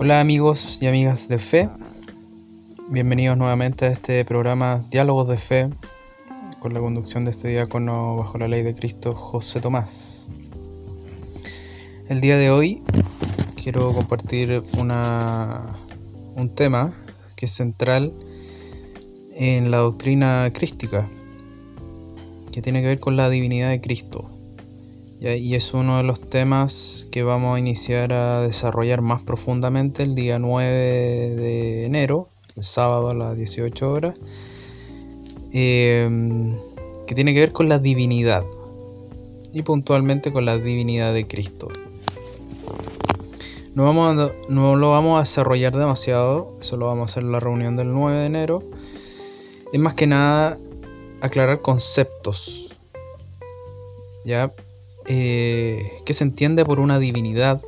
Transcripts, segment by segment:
Hola amigos y amigas de fe, bienvenidos nuevamente a este programa Diálogos de Fe con la conducción de este diácono bajo la ley de Cristo José Tomás. El día de hoy quiero compartir una, un tema que es central en la doctrina crística, que tiene que ver con la divinidad de Cristo. Y es uno de los temas que vamos a iniciar a desarrollar más profundamente el día 9 de enero, el sábado a las 18 horas, em, que tiene que ver con la divinidad y puntualmente con la divinidad de Cristo. No, vamos no lo vamos a desarrollar demasiado, eso lo vamos a hacer en la reunión del 9 de enero. Es más que nada aclarar conceptos. ¿Ya? Eh, ¿Qué se entiende por una divinidad?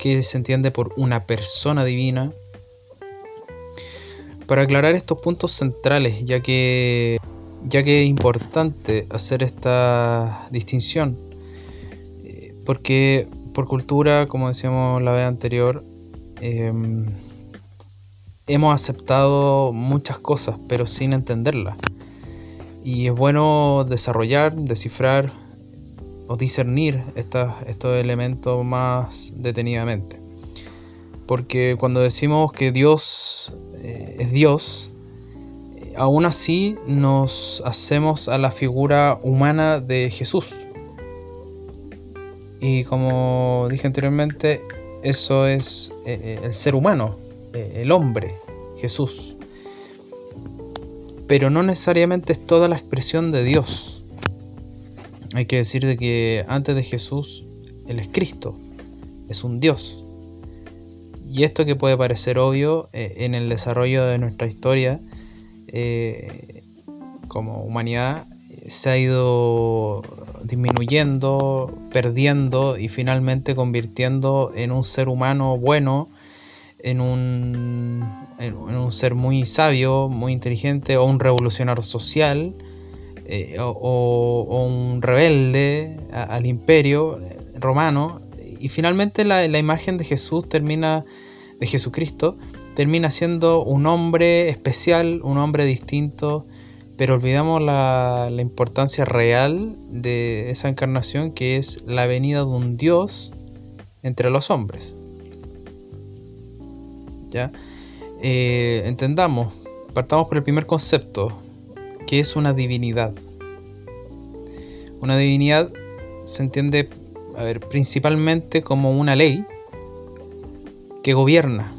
¿Qué se entiende por una persona divina? Para aclarar estos puntos centrales, ya que, ya que es importante hacer esta distinción, eh, porque por cultura, como decíamos la vez anterior, em, hemos aceptado muchas cosas, pero sin entenderlas. Y es bueno desarrollar, descifrar, o discernir estos elementos más detenidamente. Porque cuando decimos que Dios eh, es Dios, eh, aún así nos hacemos a la figura humana de Jesús. Y como dije anteriormente, eso es eh, el ser humano, el hombre, Jesús. Pero no necesariamente es toda la expresión de Dios hay que decir de que antes de Jesús, Él es Cristo, es un Dios. Y esto que puede parecer obvio eh, en el desarrollo de nuestra historia eh, como humanidad se ha ido disminuyendo, perdiendo y finalmente convirtiendo en un ser humano bueno, en un, en un ser muy sabio, muy inteligente o un revolucionario social eh, o, un rebelde al imperio romano. Y finalmente la, imagen de Jesús termina, de Jesucristo, termina siendo un hombre especial, un hombre distinto, pero olvidamos la, importancia real de esa encarnación que es la venida de un Dios entre los hombres. ¿Ya? Eh, entendamos, partamos por el primer concepto, que es una divinidad. Una divinidad se entiende, a ver, principalmente como una ley que gobierna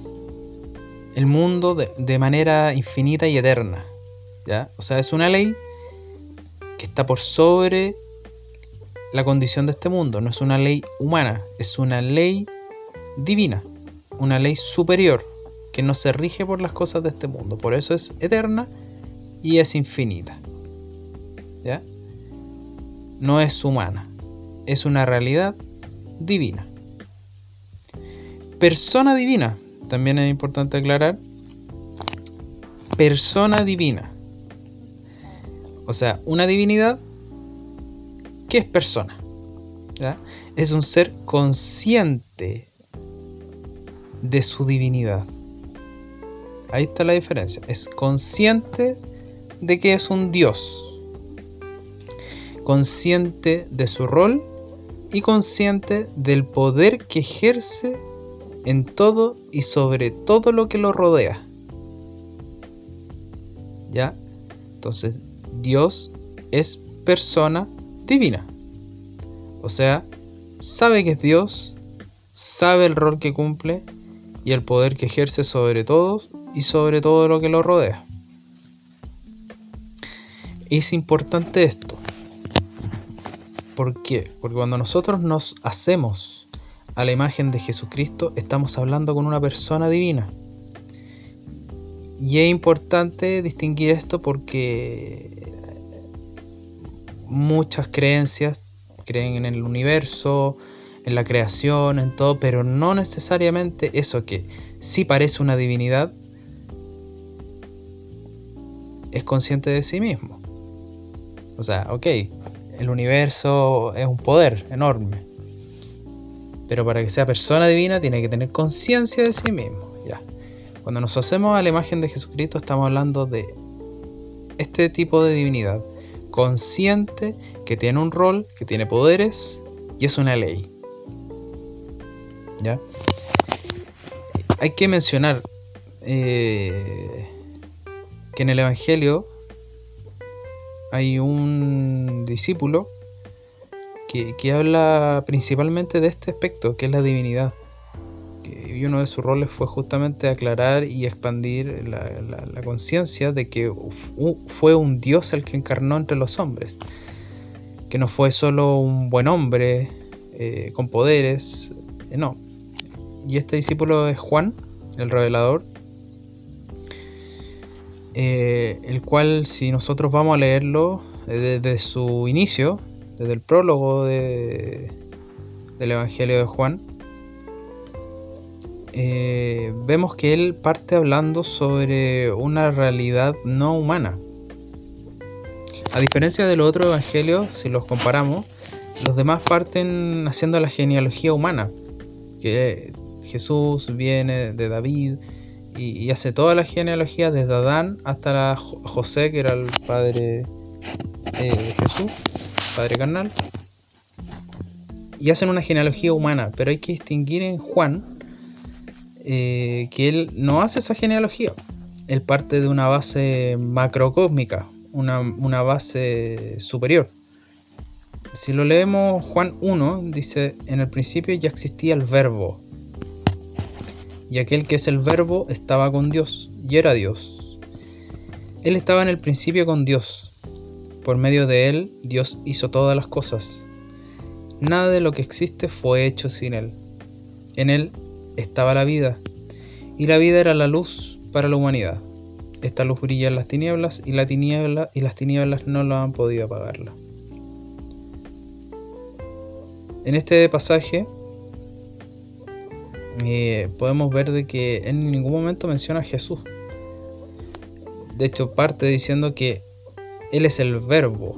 el mundo de, manera infinita y eterna. ¿ya? O sea, es una ley que está por sobre la condición de este mundo. No es una ley humana, es una ley divina, una ley superior que no se rige por las cosas de este mundo. Por eso es eterna y es infinita. ¿Ya? No es humana, es una realidad divina. Persona divina, también es importante aclarar. Persona divina. O sea, una divinidad que es persona. ¿Ya? Es un ser consciente de su divinidad. Ahí está la diferencia. Es consciente de que es un Dios, consciente de su rol y consciente del poder que ejerce en todo y sobre todo lo que lo rodea. ¿Ya? Entonces, Dios es persona divina. O sea, sabe que es Dios, sabe el rol que cumple y el poder que ejerce sobre todos y sobre todo lo que lo rodea es importante esto. ¿Por qué? Porque cuando nosotros nos hacemos a la imagen de Jesucristo, estamos hablando con una persona divina. Y es importante distinguir esto porque muchas creencias creen en el universo, en la creación, en todo, pero no necesariamente eso que sí parece una divinidad es consciente de sí mismo. O sea, ok, el universo es un poder enorme. Pero para que sea persona divina tiene que tener conciencia de sí mismo. Ya. Cuando nos hacemos a la imagen de Jesucristo estamos hablando de este tipo de divinidad. Consciente, que tiene un rol, que tiene poderes y es una ley. ¿Ya? Hay que mencionar eh, que en el Evangelio hay un discípulo que, habla principalmente de este aspecto, que es la divinidad. Y uno de sus roles fue justamente aclarar y expandir la, conciencia de que fue un Dios el que encarnó entre los hombres. Que no fue solo un buen hombre eh, con poderes, eh, no. Y este discípulo es Juan, el revelador, eh, el cual si nosotros vamos a leerlo desde su inicio, desde el prólogo de, del Evangelio de Juan, eh, vemos que él parte hablando sobre una realidad no humana. A diferencia de los otros evangelios, si los comparamos, los demás parten haciendo la genealogía humana, que Jesús viene de David y, hace toda la genealogía desde Adán hasta José, que era el padre eh, de Jesús. Padre Carnal, y hacen una genealogía humana, pero hay que distinguir en Juan eh, que él no hace esa genealogía, él parte de una base macrocósmica, una, una base superior. Si lo leemos Juan 1, dice, en el principio ya existía el verbo, y aquel que es el verbo estaba con Dios, y era Dios. Él estaba en el principio con Dios. Por medio de Él, Dios hizo todas las cosas. Nada de lo que existe fue hecho sin Él. En Él estaba la vida, y la vida era la luz para la humanidad. Esta luz brilla en las tinieblas, y, la tiniebla, y las tinieblas no lo han podido apagarla. En este pasaje eh, podemos ver de que en ningún momento menciona a Jesús. De hecho, parte diciendo que él es el verbo.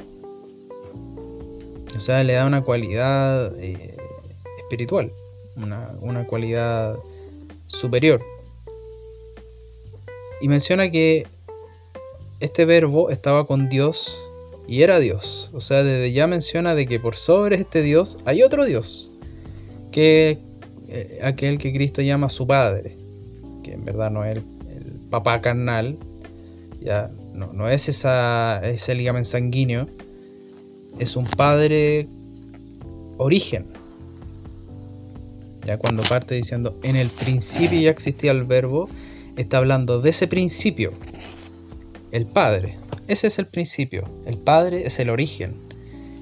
O sea, le da una cualidad eh, espiritual, una, cualidad superior. Y menciona que este verbo estaba con Dios y era Dios. O sea, desde ya menciona de que por sobre este Dios hay otro Dios, que eh, aquel que Cristo llama su Padre, que en verdad no es el, el papá carnal, ya no, es esa, ese ligamen sanguíneo, es un padre origen. Ya cuando parte diciendo en el principio ya existía el verbo, está hablando de ese principio, el Padre. Ese es el principio. El Padre es el origen.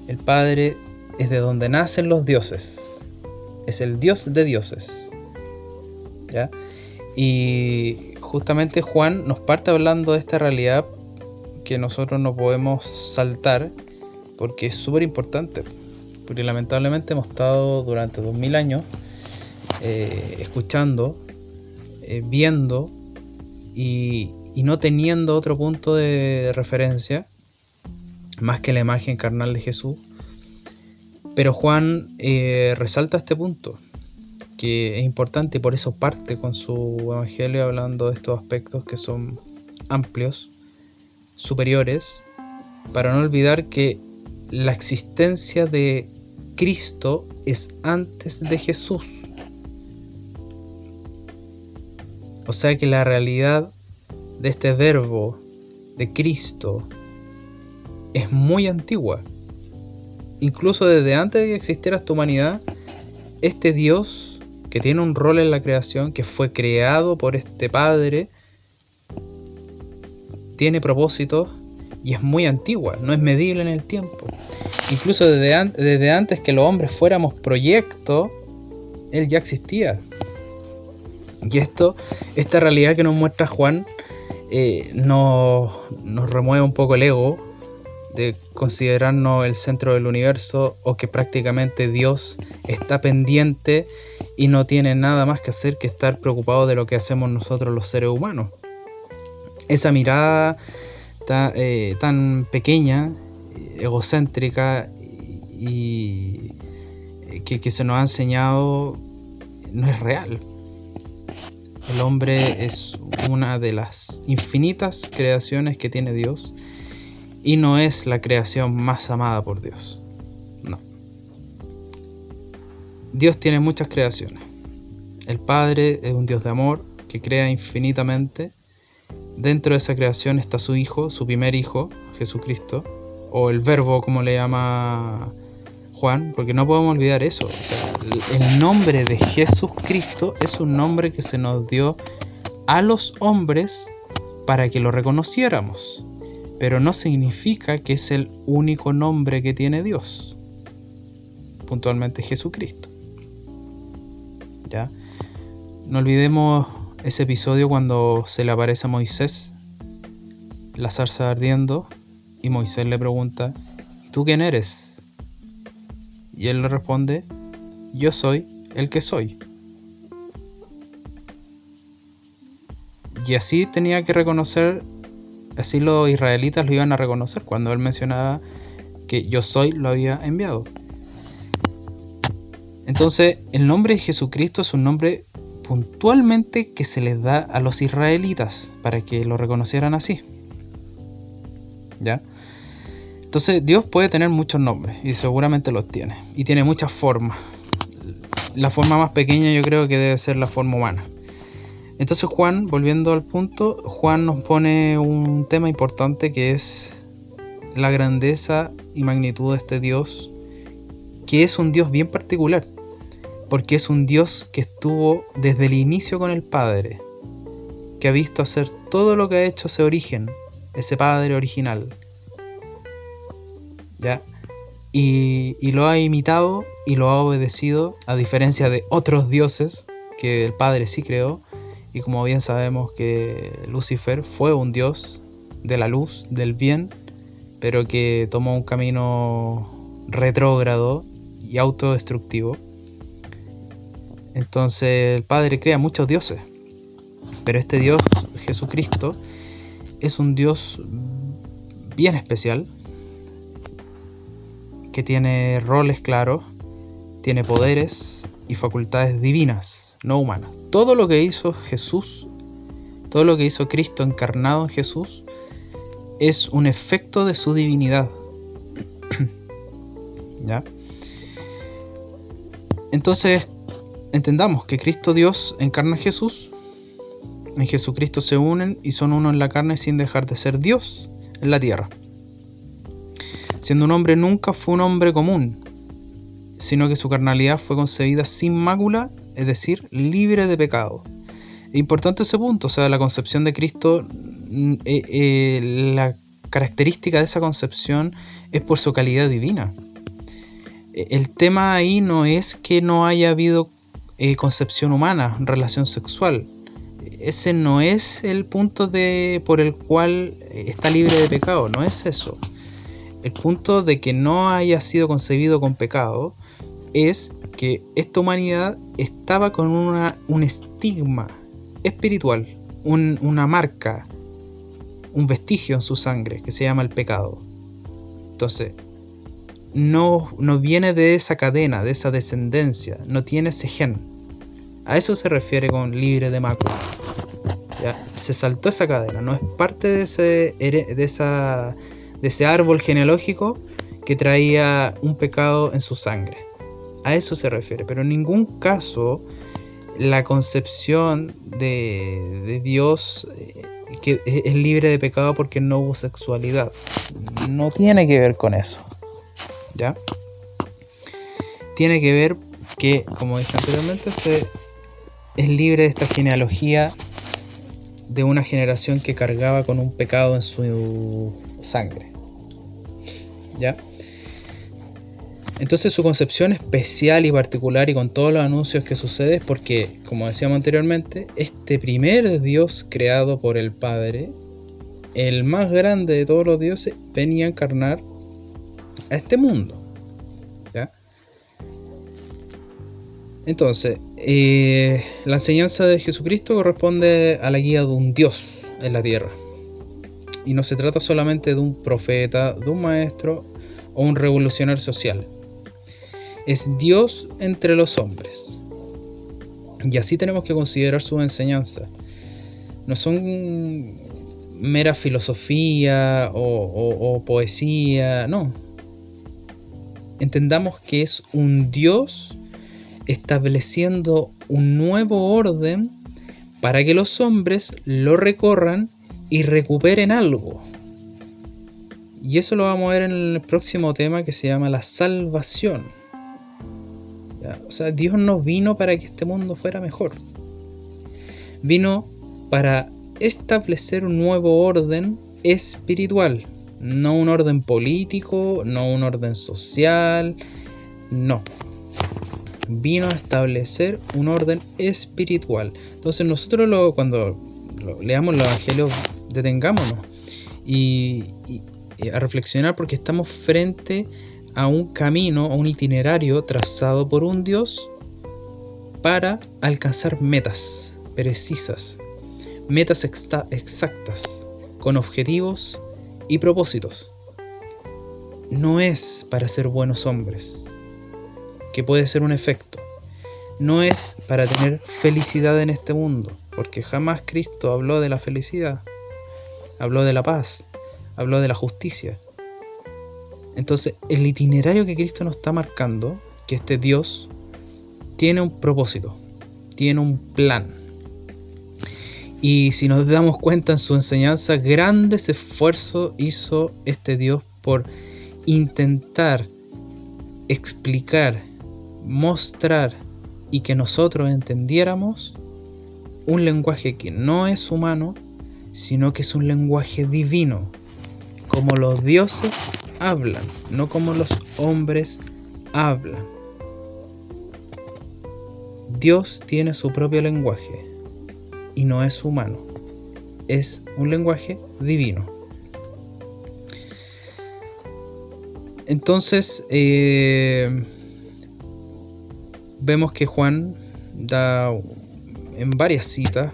El Padre es de donde nacen los dioses. Es el Dios de dioses. ¿Ya? Y justamente Juan nos parte hablando de esta realidad que nosotros no podemos saltar porque es súper importante. Porque lamentablemente hemos estado durante 2000 años eh, escuchando, eh, viendo y, no teniendo otro punto de referencia más que la imagen carnal de Jesús. Pero Juan eh, resalta este punto, que es importante y por eso parte con su evangelio hablando de estos aspectos que son amplios superiores, para no olvidar que la existencia de Cristo es antes de Jesús. O sea que la realidad de este verbo de Cristo es muy antigua. Incluso desde antes de que existiera esta humanidad, este Dios que tiene un rol en la creación, que fue creado por este Padre, tiene propósitos y es muy antigua, no es medible en el tiempo. Incluso desde, antes que los hombres fuéramos proyecto, Él ya existía. Y esto, esta realidad que nos muestra Juan, eh, nos remueve un poco el ego de considerarnos el centro del universo o que prácticamente Dios está pendiente y no tiene nada más que hacer que estar preocupado de lo que hacemos nosotros los seres humanos esa mirada eh, tan pequeña, egocéntrica y que, se nos ha enseñado no es real. El hombre es una de las infinitas creaciones que tiene Dios y no es la creación más amada por Dios. No. Dios tiene muchas creaciones. El Padre es un Dios de amor que crea infinitamente. Dentro de esa creación está su Hijo, su primer Hijo, Jesucristo, o el Verbo como le llama Juan, porque no podemos olvidar eso. el nombre de Jesucristo es un nombre que se nos dio a los hombres para que lo reconociéramos, pero no significa que es el único nombre que tiene Dios, puntualmente Jesucristo. ¿Ya? No olvidemos ese episodio cuando se le aparece a Moisés la zarza ardiendo y Moisés le pregunta, ¿y tú quién eres? Y él le responde, yo soy el que soy. Y así tenía que reconocer, así los israelitas lo iban a reconocer cuando él mencionaba que yo soy lo había enviado. Entonces, el nombre de Jesucristo es un nombre puntualmente que se les da a los israelitas para que lo reconocieran así. ¿Ya? Entonces Dios puede tener muchos nombres y seguramente los tiene. Y tiene muchas formas. La forma más pequeña yo creo que debe ser la forma humana. Entonces Juan, volviendo al punto, Juan nos pone un tema importante que es la grandeza y magnitud de este Dios, que es un Dios bien particular, porque es un Dios que estuvo desde el inicio con el Padre, que ha visto hacer todo lo que ha hecho ese origen, ese Padre original, ¿ya? Y, y, lo ha imitado y lo ha obedecido, a diferencia de otros dioses que el Padre sí creó. Y como bien sabemos que Lucifer fue un dios de la luz, del bien, pero que tomó un camino retrógrado y autodestructivo. Entonces el Padre crea muchos dioses, pero este Dios, Jesucristo, es un Dios bien especial, que tiene roles claros, tiene poderes y facultades divinas, no humanas. Todo lo que hizo Jesús, todo lo que hizo Cristo encarnado en Jesús, es un efecto de su divinidad. ¿Ya? Entonces, entendamos que Cristo Dios encarna a Jesús, en Jesucristo se unen y son uno en la carne sin dejar de ser Dios en la tierra. Siendo un hombre nunca fue un hombre común, sino que su carnalidad fue concebida sin mácula, es decir, libre de pecado. Importante ese punto, o sea, la concepción de Cristo, mm, eh, eh, la característica de esa concepción es por su calidad divina. E, el tema ahí no es que no haya habido eh, concepción humana, relación sexual. Ese no es el punto de, por el cual está libre de pecado, no es eso. El punto de que no haya sido concebido con pecado es que esta humanidad estaba con una, un estigma espiritual, una marca, un vestigio en su sangre que se llama el pecado. Entonces, no, no viene de esa cadena, de esa descendencia, no tiene ese gen. A eso se refiere con libre de mácula. ¿Ya? Se saltó esa cadena, no es parte de, ese, de esa de ese árbol genealógico que traía un pecado en su sangre. A eso se refiere, pero en ningún caso la concepción de, Dios eh, que es libre de pecado porque no hubo sexualidad. No tiene que ver con eso. ¿Ya? Tiene que ver que, como dije anteriormente, se es libre de esta genealogía de una generación que cargaba con un pecado en su sangre. ¿Ya? Entonces su concepción especial y particular y con todos los anuncios que sucede es porque, como decíamos anteriormente, este primer Dios creado por el Padre, el más grande de todos los dioses, venía a encarnar a este mundo. Entonces, eh, la enseñanza de Jesucristo corresponde a la guía de un Dios en la tierra. Y no se trata solamente de un profeta, de un maestro o un revolucionario social. Es Dios entre los hombres. Y así tenemos que considerar su enseñanza. No son mera filosofía o, poesía, no. Entendamos que es un Dios estableciendo un nuevo orden para que los hombres lo recorran y recuperen algo. Y eso lo vamos a ver en el próximo tema que se llama la salvación. O sea, Dios no vino para que este mundo fuera mejor. Vino para establecer un nuevo orden espiritual. No un orden político, no un orden social, no. Vino a establecer un orden espiritual. Entonces nosotros lo, cuando leamos el Evangelio, detengámonos y, a reflexionar porque estamos frente a un camino, a un itinerario trazado por un Dios para alcanzar metas precisas, metas exactas, con objetivos y propósitos. No es para ser buenos hombres, que puede ser un efecto. No es para tener felicidad en este mundo, porque jamás Cristo habló de la felicidad, habló de la paz, habló de la justicia. Entonces, el itinerario que Cristo nos está marcando, que este Dios tiene un propósito, tiene un plan. Y si nos damos cuenta en su enseñanza, grandes esfuerzos hizo este Dios por intentar explicar, mostrar y que nosotros entendiéramos un lenguaje que no es humano, sino que es un lenguaje divino, como los dioses hablan, no como los hombres hablan. Dios tiene su propio lenguaje y no es humano, es un lenguaje divino. Entonces, eh, vemos que Juan da en varias citas,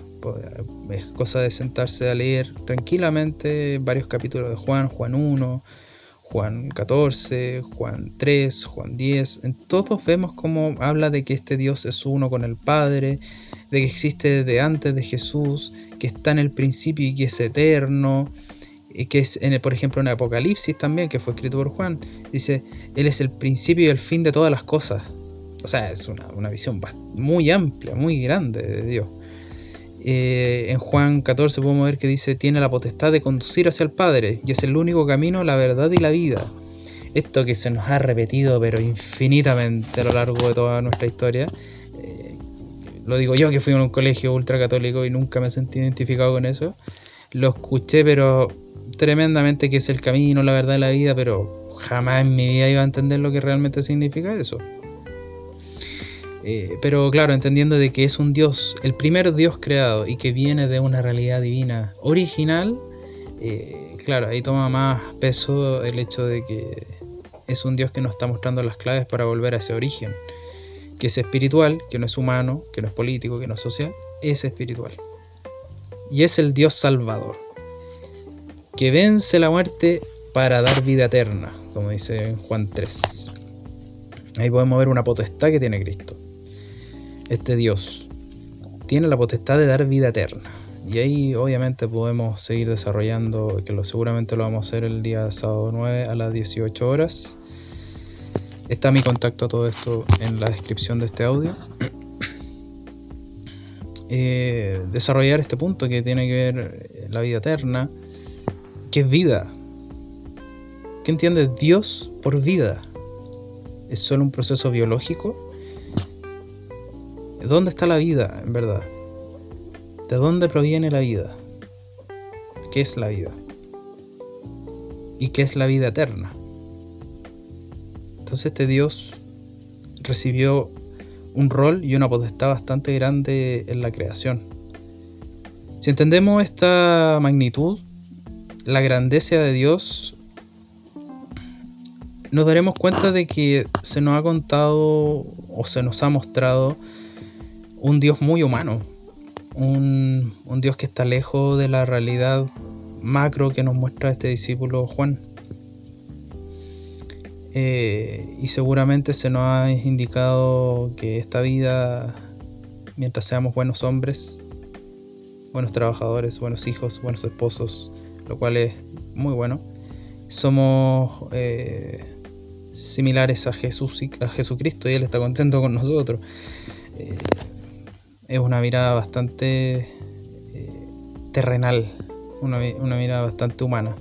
es cosa de sentarse a leer tranquilamente varios capítulos de Juan, Juan 1, Juan 14, Juan 3, Juan 10, en todos vemos cómo habla de que este Dios es uno con el Padre, de que existe desde antes de Jesús, que está en el principio y que es eterno, y que es, en el, por ejemplo, en Apocalipsis también, que fue escrito por Juan, dice, Él es el principio y el fin de todas las cosas. O sea, es una, una visión muy amplia, muy grande de Dios. Eh, en Juan 14 podemos ver que dice, tiene la potestad de conducir hacia el Padre y es el único camino, la verdad y la vida. Esto que se nos ha repetido pero infinitamente a lo largo de toda nuestra historia. Eh, lo digo yo que fui a un colegio ultracatólico y nunca me sentí identificado con eso. Lo escuché pero tremendamente que es el camino, la verdad y la vida, pero jamás en mi vida iba a entender lo que realmente significa eso. Eh, pero claro, entendiendo de que es un Dios, el primer Dios creado y que viene de una realidad divina original, eh, claro, ahí toma más peso el hecho de que es un Dios que nos está mostrando las claves para volver a ese origen, que es espiritual, que no es humano, que no es político, que no es social, es espiritual. Y es el Dios salvador, que vence la muerte para dar vida eterna, como dice en Juan 3. Ahí podemos ver una potestad que tiene Cristo este Dios tiene la potestad de dar vida eterna. Y ahí obviamente podemos seguir desarrollando, que lo, seguramente lo vamos a hacer el día sábado 9 a las 18 horas. Está mi contacto a todo esto en la descripción de este audio. Eh, desarrollar este punto que tiene que ver eh, la vida eterna. ¿Qué es vida? ¿Qué entiende Dios por vida? ¿Es solo un proceso biológico? ¿Dónde está la vida, en verdad? ¿De dónde proviene la vida? ¿Qué es la vida? ¿Y qué es la vida eterna? Entonces este Dios recibió un rol y una potestad bastante grande en la creación. Si entendemos esta magnitud, la grandeza de Dios, nos daremos cuenta de que se nos ha contado o se nos ha mostrado un Dios muy humano, un, Dios que está lejos de la realidad macro que nos muestra este discípulo Juan. Eh, y seguramente se nos ha indicado que esta vida, mientras seamos buenos hombres, buenos trabajadores, buenos hijos, buenos esposos, lo cual es muy bueno, somos eh, similares a Jesús y a Jesucristo y Él está contento con nosotros. Eh, es una mirada bastante terrenal, una, una mirada bastante humana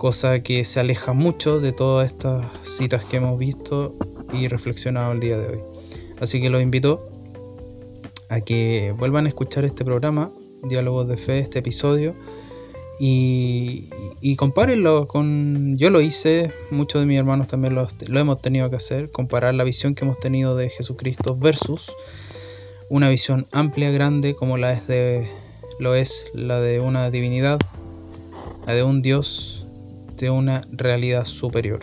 cosa que se aleja mucho de todas estas citas que hemos visto y reflexionado el día de hoy. Así que los invito a que vuelvan a escuchar este programa, Diálogos de Fe, este episodio, y, y compárenlo con... Yo lo hice, muchos de mis hermanos también lo, lo hemos tenido que hacer, comparar la visión que hemos tenido de Jesucristo versus una visión amplia, grande, como la es de, lo es la de una divinidad, la de un Dios de una realidad superior,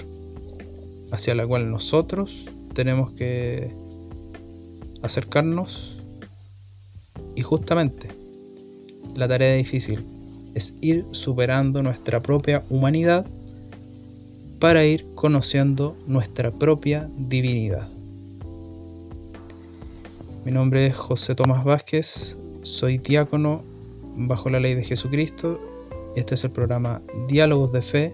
hacia la cual nosotros tenemos que acercarnos y justamente la tarea difícil es ir superando nuestra propia humanidad para ir conociendo nuestra propia divinidad. Mi nombre es José Tomás Vázquez, soy diácono bajo la ley de Jesucristo. Este es el programa Diálogos de Fe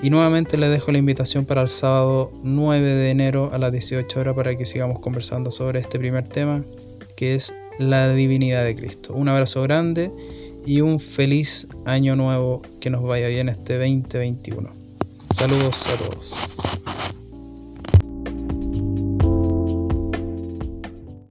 y nuevamente les dejo la invitación para el sábado 9 de enero a las 18 horas para que sigamos conversando sobre este primer tema, que es la divinidad de Cristo. Un abrazo grande y un feliz año nuevo, que nos vaya bien este 2021. Saludos a todos.